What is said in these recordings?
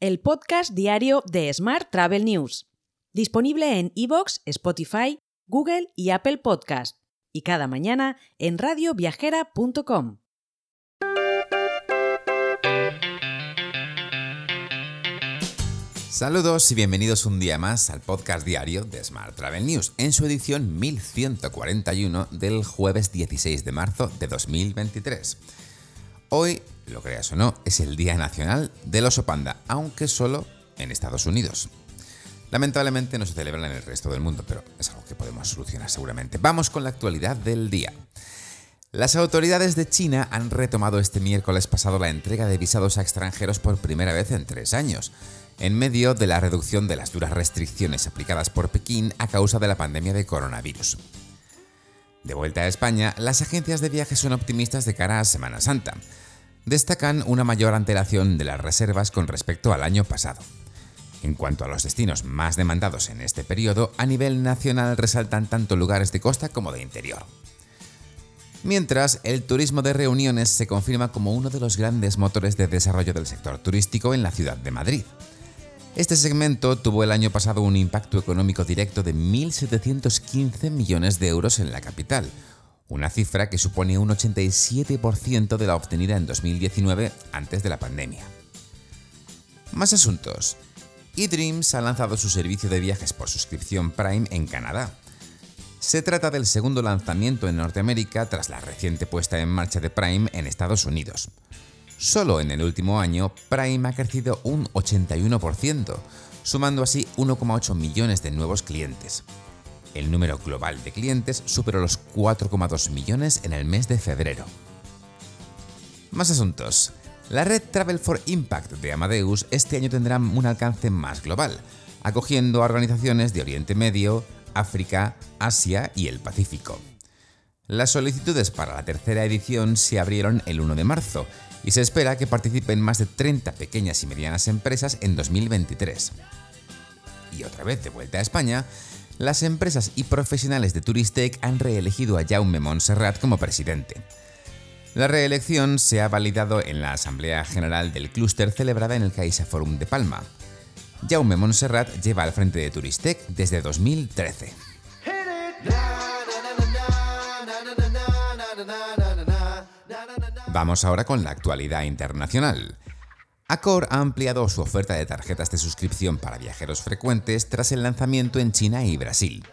el podcast diario de Smart Travel News, disponible en iVoox, Spotify, Google y Apple Podcast, y cada mañana en radioviajera.com. Saludos y bienvenidos un día más al podcast diario de Smart Travel News, en su edición 1141 del jueves 16 de marzo de 2023. Hoy, lo creas o no, es el Día Nacional del Oso Panda, aunque solo en Estados Unidos. Lamentablemente no se celebra en el resto del mundo, pero es algo que podemos solucionar seguramente. Vamos con la actualidad del día. Las autoridades de China han retomado este miércoles pasado la entrega de visados a extranjeros por primera vez en tres años en medio de la reducción de las duras restricciones aplicadas por Pekín a causa de la pandemia de coronavirus. De vuelta a España, las agencias de viajes son optimistas de cara a Semana Santa. Destacan una mayor antelación de las reservas con respecto al año pasado. En cuanto a los destinos más demandados en este periodo, a nivel nacional resaltan tanto lugares de costa como de interior. Mientras, el turismo de reuniones se confirma como uno de los grandes motores de desarrollo del sector turístico en la ciudad de Madrid. Este segmento tuvo el año pasado un impacto económico directo de 1.715 millones de euros en la capital, una cifra que supone un 87% de la obtenida en 2019 antes de la pandemia. Más asuntos. eDreams ha lanzado su servicio de viajes por suscripción Prime en Canadá. Se trata del segundo lanzamiento en Norteamérica tras la reciente puesta en marcha de Prime en Estados Unidos. Solo en el último año, Prime ha crecido un 81%, sumando así 1,8 millones de nuevos clientes. El número global de clientes superó los 4,2 millones en el mes de febrero. Más asuntos. La red Travel for Impact de Amadeus este año tendrá un alcance más global, acogiendo a organizaciones de Oriente Medio, África, Asia y el Pacífico. Las solicitudes para la tercera edición se abrieron el 1 de marzo y se espera que participen más de 30 pequeñas y medianas empresas en 2023. Y otra vez de vuelta a España, las empresas y profesionales de Turistec han reelegido a Jaume Montserrat como presidente. La reelección se ha validado en la Asamblea General del Clúster celebrada en el Caixa Forum de Palma. Jaume Montserrat lleva al frente de Turistec desde 2013. Vamos ahora con la actualidad internacional. Accor ha ampliado su oferta de tarjetas de suscripción para viajeros frecuentes tras el lanzamiento en China y Brasil.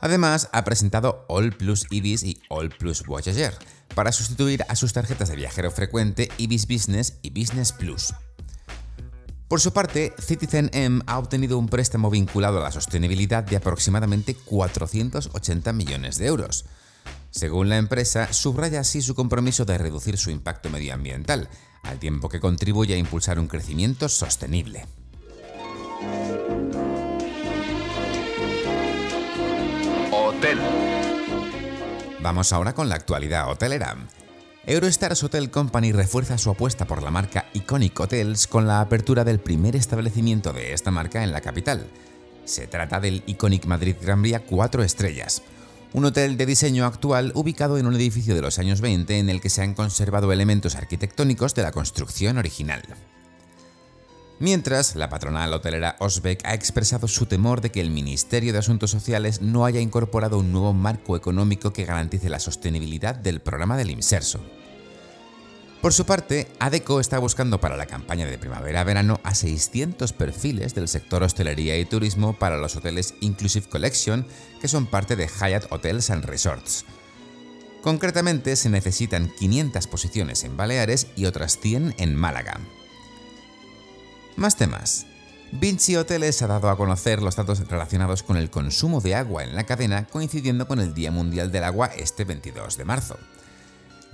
Además, ha presentado All Plus Ibis y All Plus Voyager para sustituir a sus tarjetas de viajero frecuente Ibis Business y Business Plus. Por su parte, Citizen M ha obtenido un préstamo vinculado a la sostenibilidad de aproximadamente 480 millones de euros. Según la empresa, subraya así su compromiso de reducir su impacto medioambiental, al tiempo que contribuye a impulsar un crecimiento sostenible. Hotel. Vamos ahora con la actualidad hotelera. Eurostars Hotel Company refuerza su apuesta por la marca Iconic Hotels con la apertura del primer establecimiento de esta marca en la capital. Se trata del Iconic Madrid Gran Vía 4 estrellas, un hotel de diseño actual ubicado en un edificio de los años 20 en el que se han conservado elementos arquitectónicos de la construcción original. Mientras, la patronal hotelera Osbeck ha expresado su temor de que el Ministerio de Asuntos Sociales no haya incorporado un nuevo marco económico que garantice la sostenibilidad del programa del Inserso. Por su parte, ADECO está buscando para la campaña de primavera-verano a 600 perfiles del sector hostelería y turismo para los hoteles Inclusive Collection, que son parte de Hyatt Hotels and Resorts. Concretamente, se necesitan 500 posiciones en Baleares y otras 100 en Málaga. Más temas. Vinci Hoteles ha dado a conocer los datos relacionados con el consumo de agua en la cadena coincidiendo con el Día Mundial del Agua este 22 de marzo.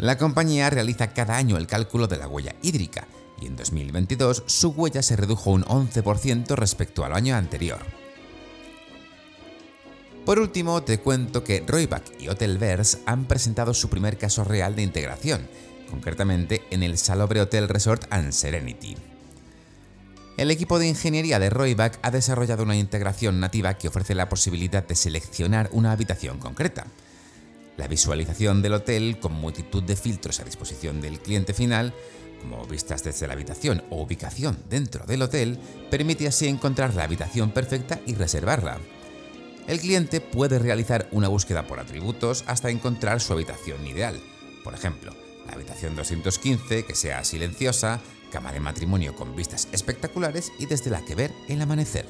La compañía realiza cada año el cálculo de la huella hídrica y en 2022 su huella se redujo un 11% respecto al año anterior. Por último, te cuento que Royback y Hotelverse han presentado su primer caso real de integración, concretamente en el Salobre Hotel Resort and Serenity. El equipo de ingeniería de Royback ha desarrollado una integración nativa que ofrece la posibilidad de seleccionar una habitación concreta. La visualización del hotel con multitud de filtros a disposición del cliente final, como vistas desde la habitación o ubicación dentro del hotel, permite así encontrar la habitación perfecta y reservarla. El cliente puede realizar una búsqueda por atributos hasta encontrar su habitación ideal. Por ejemplo, la habitación 215 que sea silenciosa, cama de matrimonio con vistas espectaculares y desde la que ver el amanecer.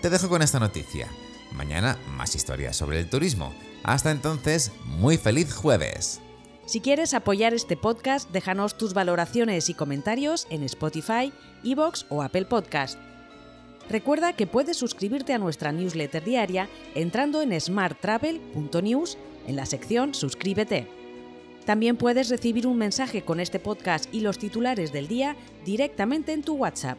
Te dejo con esta noticia. Mañana más historias sobre el turismo. Hasta entonces, muy feliz jueves. Si quieres apoyar este podcast, déjanos tus valoraciones y comentarios en Spotify, Evox o Apple Podcast. Recuerda que puedes suscribirte a nuestra newsletter diaria entrando en smarttravel.news en la sección Suscríbete. También puedes recibir un mensaje con este podcast y los titulares del día directamente en tu WhatsApp.